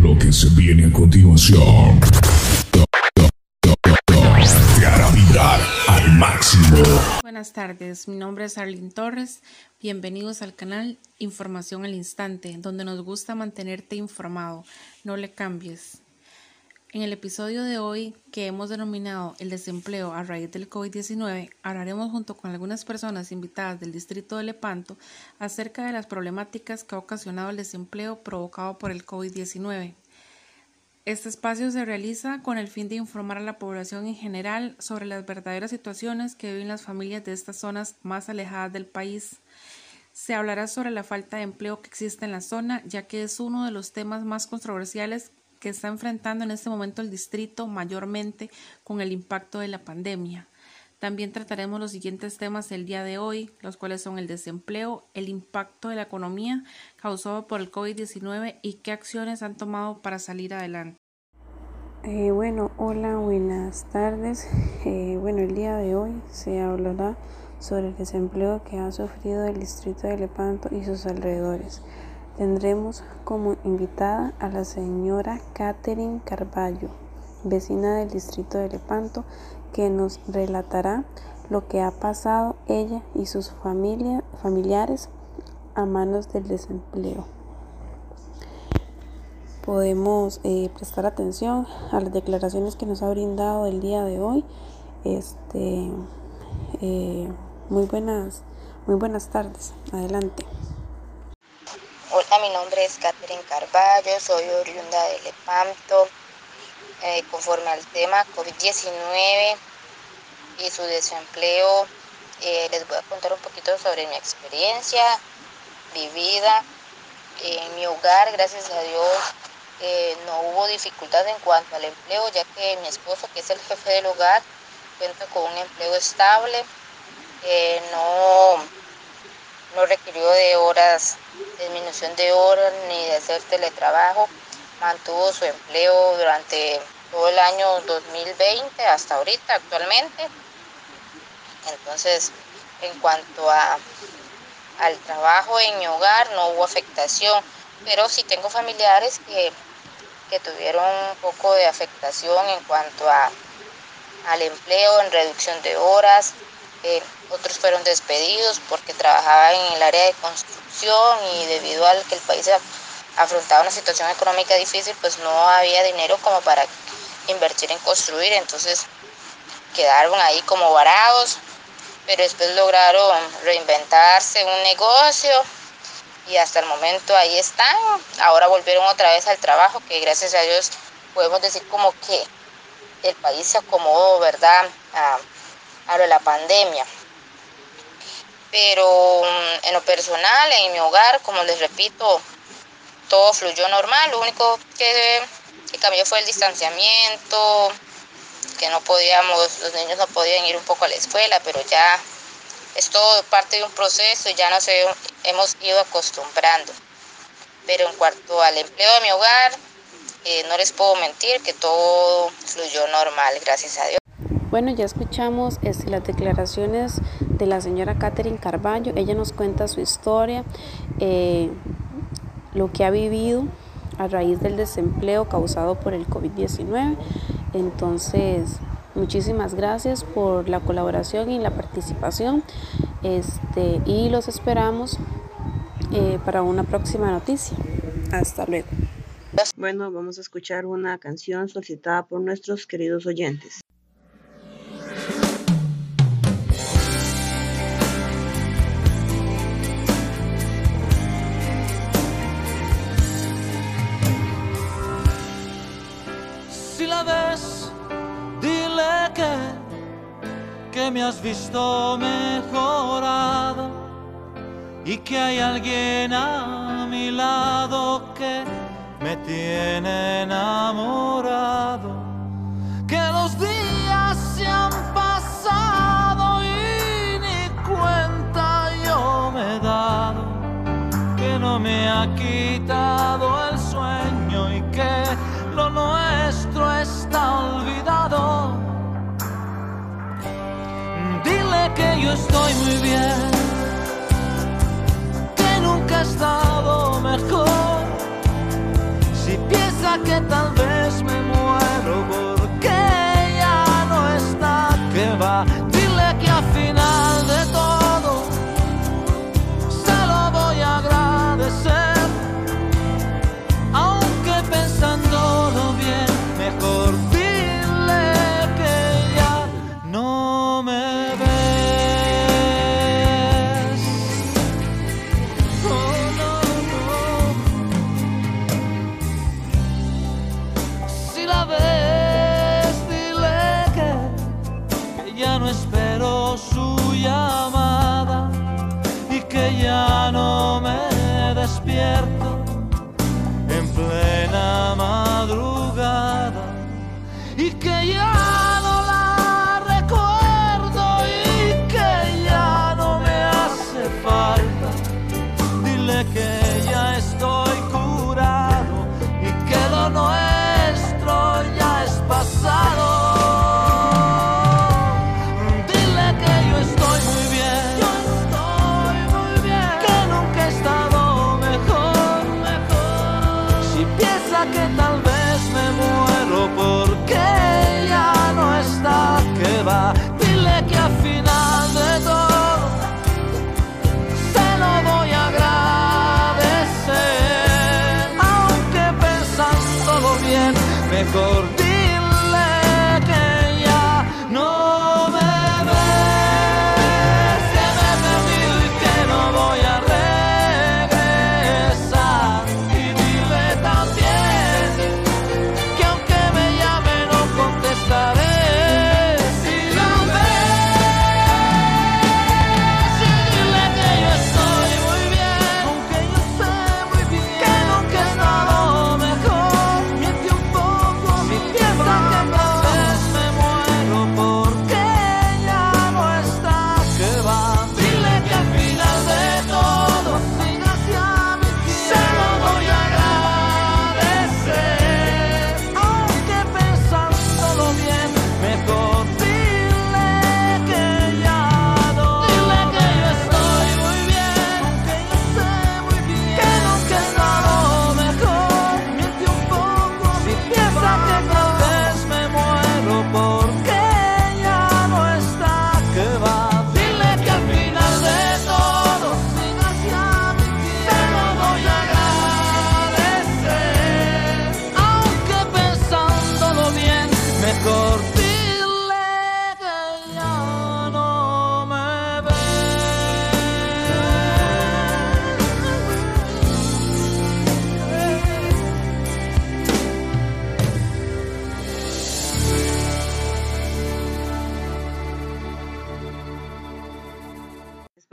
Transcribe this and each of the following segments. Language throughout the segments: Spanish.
Lo que se viene a continuación te hará vibrar al máximo. Buenas tardes, mi nombre es Arlene Torres. Bienvenidos al canal Información al Instante, donde nos gusta mantenerte informado. No le cambies. En el episodio de hoy, que hemos denominado el desempleo a raíz del COVID-19, hablaremos junto con algunas personas invitadas del distrito de Lepanto acerca de las problemáticas que ha ocasionado el desempleo provocado por el COVID-19. Este espacio se realiza con el fin de informar a la población en general sobre las verdaderas situaciones que viven las familias de estas zonas más alejadas del país. Se hablará sobre la falta de empleo que existe en la zona, ya que es uno de los temas más controversiales que está enfrentando en este momento el distrito mayormente con el impacto de la pandemia. También trataremos los siguientes temas del día de hoy, los cuales son el desempleo, el impacto de la economía causado por el COVID-19 y qué acciones han tomado para salir adelante. Eh, bueno, hola, buenas tardes. Eh, bueno, el día de hoy se hablará sobre el desempleo que ha sufrido el distrito de Lepanto y sus alrededores. Tendremos como invitada a la señora Catherine Carballo, vecina del distrito de Lepanto, que nos relatará lo que ha pasado ella y sus familia, familiares a manos del desempleo. Podemos eh, prestar atención a las declaraciones que nos ha brindado el día de hoy. Este, eh, muy buenas, muy buenas tardes. Adelante. Hola, mi nombre es Catherine Carballo, soy oriunda de Lepanto. Eh, conforme al tema COVID-19 y su desempleo, eh, les voy a contar un poquito sobre mi experiencia vivida. En mi hogar, gracias a Dios, eh, no hubo dificultad en cuanto al empleo, ya que mi esposo, que es el jefe del hogar, cuenta con un empleo estable. no no requirió de horas, disminución de horas ni de hacer teletrabajo. Mantuvo su empleo durante todo el año 2020 hasta ahorita actualmente. Entonces, en cuanto a, al trabajo en mi hogar, no hubo afectación, pero sí tengo familiares que, que tuvieron un poco de afectación en cuanto a, al empleo, en reducción de horas, otros fueron despedidos porque trabajaban en el área de construcción y debido al que el país afrontaba una situación económica difícil, pues no había dinero como para invertir en construir, entonces quedaron ahí como varados, pero después lograron reinventarse un negocio y hasta el momento ahí están. Ahora volvieron otra vez al trabajo, que gracias a Dios podemos decir como que el país se acomodó, ¿verdad? La pandemia. Pero mm, en lo personal, en mi hogar, como les repito, todo fluyó normal. Lo único que, que cambió fue el distanciamiento, que no podíamos, los niños no podían ir un poco a la escuela, pero ya es todo parte de un proceso y ya nos hemos ido acostumbrando. Pero en cuanto al empleo de mi hogar, eh, no les puedo mentir que todo fluyó normal, gracias a Dios. Bueno, ya escuchamos las declaraciones de la señora Catherine Carballo. Ella nos cuenta su historia, eh, lo que ha vivido a raíz del desempleo causado por el COVID-19. Entonces, muchísimas gracias por la colaboración y la participación. Este, y los esperamos eh, para una próxima noticia. Hasta luego. Bueno, vamos a escuchar una canción solicitada por nuestros queridos oyentes. Me has visto mejorado y que hay alguien a mi lado que me tiene enamorado. Que los días se han pasado y ni cuenta yo me he dado. Que no me ha quitado que yo estoy muy bien, que nunca he estado mejor. Si piensa que tal vez despierto en plena que Después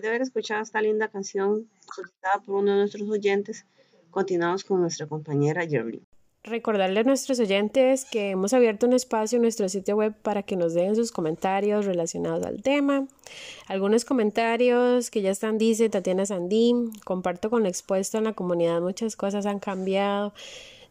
de haber escuchado esta linda canción solicitada por uno de nuestros oyentes, continuamos con nuestra compañera Jerry. Recordarle a nuestros oyentes que hemos abierto un espacio en nuestro sitio web para que nos den sus comentarios relacionados al tema. Algunos comentarios que ya están, dice Tatiana Sandín, comparto con lo expuesto en la comunidad, muchas cosas han cambiado,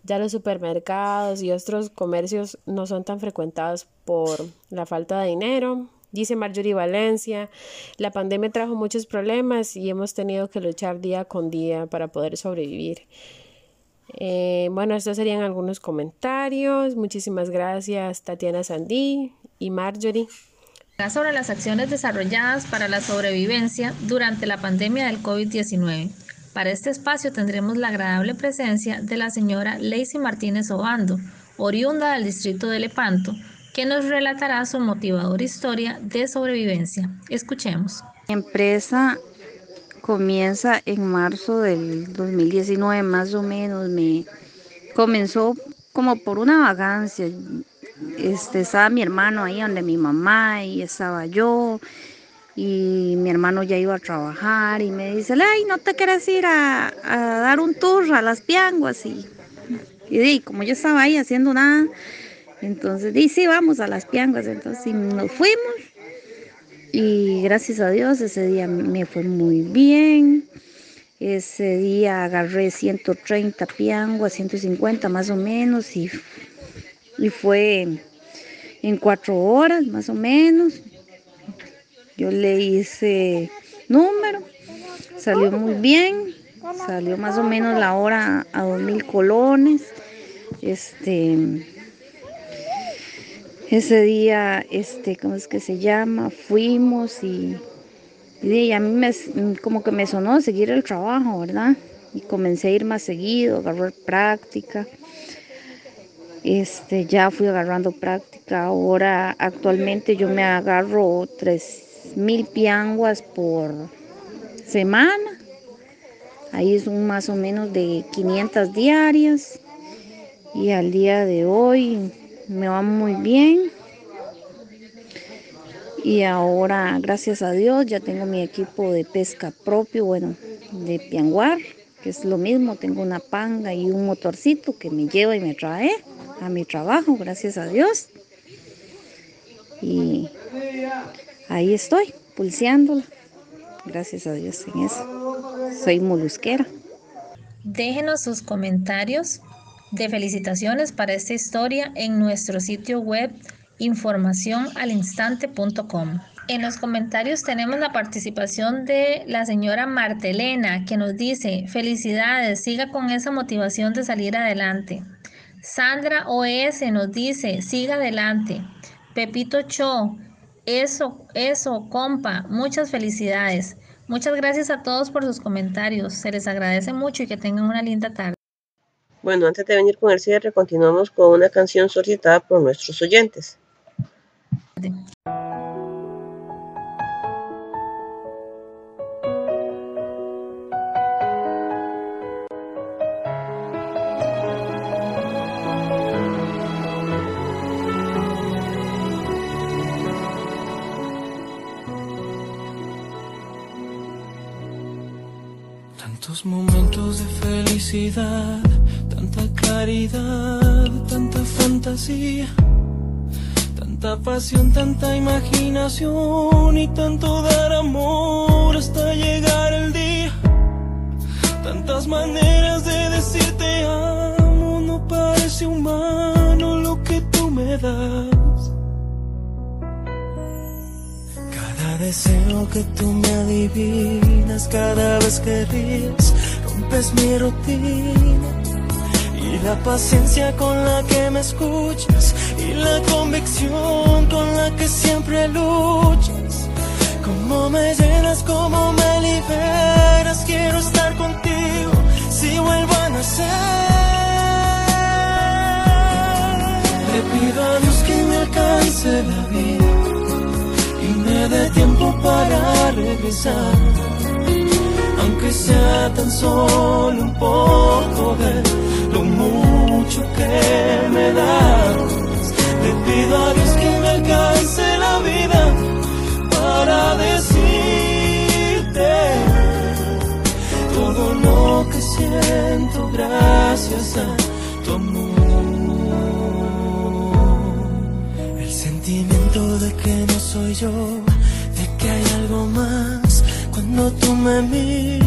ya los supermercados y otros comercios no son tan frecuentados por la falta de dinero. Dice Marjorie Valencia, la pandemia trajo muchos problemas y hemos tenido que luchar día con día para poder sobrevivir. Eh, bueno, estos serían algunos comentarios. Muchísimas gracias Tatiana Sandí y Marjorie. sobre las acciones desarrolladas para la sobrevivencia durante la pandemia del COVID-19. Para este espacio tendremos la agradable presencia de la señora Lacey Martínez Obando, oriunda del distrito de Lepanto, que nos relatará su motivadora historia de sobrevivencia. Escuchemos. Empresa comienza en marzo del 2019 más o menos. Me comenzó como por una vagancia. Este, estaba mi hermano ahí donde mi mamá y estaba yo y mi hermano ya iba a trabajar y me dice, ay, ¿no te quieres ir a, a dar un tour a las pianguas? Y, y, y, como yo estaba ahí haciendo nada, entonces di, sí, vamos a las pianguas, entonces y nos fuimos y gracias a Dios ese día me fue muy bien. Ese día agarré 130 pianguas, 150 más o menos y, y fue en cuatro horas más o menos. Yo le hice número, salió muy bien, salió más o menos la hora a dos mil colones. Este, ese día, este, ¿cómo es que se llama? Fuimos y, y a mí me, como que me sonó seguir el trabajo, ¿verdad? Y comencé a ir más seguido, agarrar práctica. Este, ya fui agarrando práctica. Ahora actualmente yo me agarro tres mil pianguas por semana. Ahí es un más o menos de 500 diarias. Y al día de hoy me va muy bien. Y ahora, gracias a Dios, ya tengo mi equipo de pesca propio, bueno, de pianguar, que es lo mismo. Tengo una panga y un motorcito que me lleva y me trae a mi trabajo, gracias a Dios. Y ahí estoy, pulseándola. Gracias a Dios en eso. Soy molusquera. Déjenos sus comentarios de felicitaciones para esta historia en nuestro sitio web informacionalinstante.com. En los comentarios tenemos la participación de la señora Martelena que nos dice, felicidades, siga con esa motivación de salir adelante. Sandra OS nos dice, siga adelante. Pepito Cho, eso, eso, compa, muchas felicidades. Muchas gracias a todos por sus comentarios. Se les agradece mucho y que tengan una linda tarde. Bueno, antes de venir con el cierre, continuamos con una canción solicitada por nuestros oyentes. Tantos momentos de felicidad, tanta claridad, tanta fantasía, tanta pasión, tanta imaginación y tanto dar amor hasta llegar el día. Tantas maneras de decirte amo, no parece humano lo que tú me das. Cada deseo que tú me adivinas, cada vez que ríes, rompes mi rutina. La paciencia con la que me escuchas, y la convicción con la que siempre luchas. Cómo me llenas, cómo me liberas, quiero estar contigo si vuelvo a nacer. Le pido a Dios que me alcance la vida y me dé tiempo para regresar. Aunque sea tan solo un poco de lo mucho que me das. Le pido a Dios que me alcance la vida para decirte todo lo que siento gracias a tu amor. El sentimiento de que no soy yo, de que hay algo más cuando tú me miras.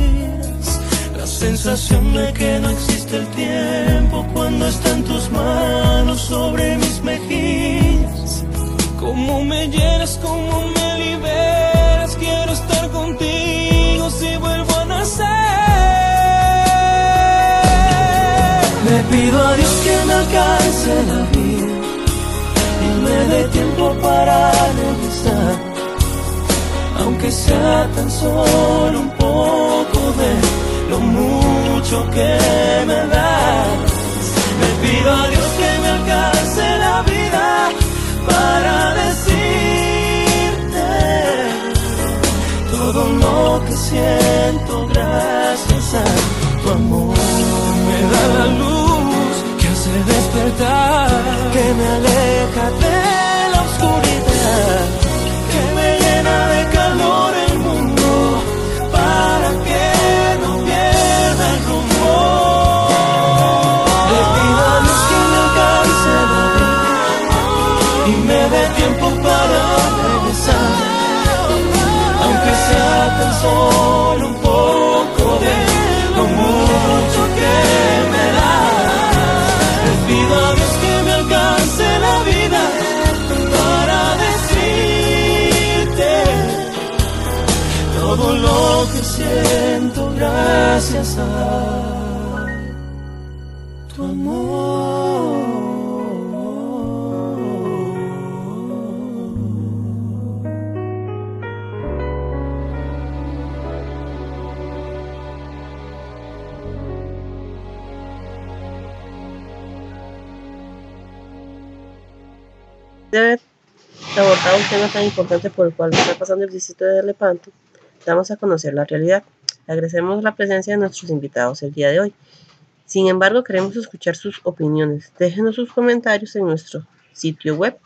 Sensación de que no existe el tiempo cuando está en tus manos sobre mis mejillas. Cómo me llenas, cómo me liberas, quiero estar contigo si vuelvo a nacer. Le pido a Dios que me alcance la vida y me dé tiempo para regresar, aunque sea tan solo un poco de lo mucho que me das. Le pido a Dios que me alcance la vida para decirte todo lo que siento gracias a tu amor. Me da la luz que hace despertar, que me aleja tan solo un poco de lo mucho que me da. Le pido a Dios que me alcance la vida para decirte todo lo que siento gracias a haber abordado un tema tan importante por el cual está pasando el distrito de Lepanto, damos a conocer la realidad. Agradecemos la presencia de nuestros invitados el día de hoy. Sin embargo, queremos escuchar sus opiniones. Déjenos sus comentarios en nuestro sitio web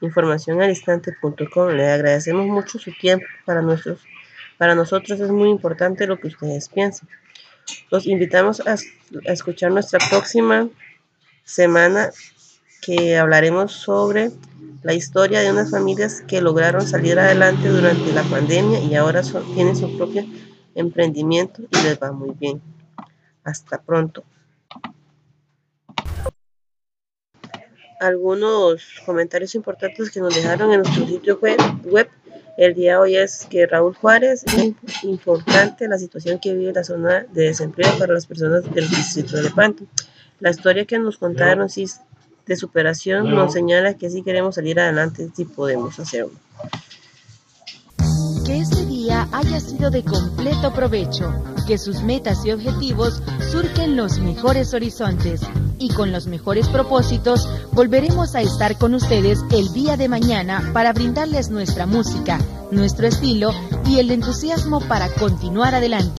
informacionalistante.com. Le agradecemos mucho su tiempo. Para, nuestros, para nosotros es muy importante lo que ustedes piensan. Los invitamos a, a escuchar nuestra próxima semana que hablaremos sobre la historia de unas familias que lograron salir adelante durante la pandemia y ahora son, tienen su propio emprendimiento y les va muy bien. Hasta pronto. Algunos comentarios importantes que nos dejaron en nuestro sitio web, web el día de hoy es que Raúl Juárez es importante la situación que vive la zona de desempleo para las personas del distrito de Lepanto. La historia que nos contaron sí, de superación nos señala que si queremos salir adelante, sí podemos hacerlo. Que este día haya sido de completo provecho, que sus metas y objetivos surquen los mejores horizontes y con los mejores propósitos volveremos a estar con ustedes el día de mañana para brindarles nuestra música, nuestro estilo y el entusiasmo para continuar adelante.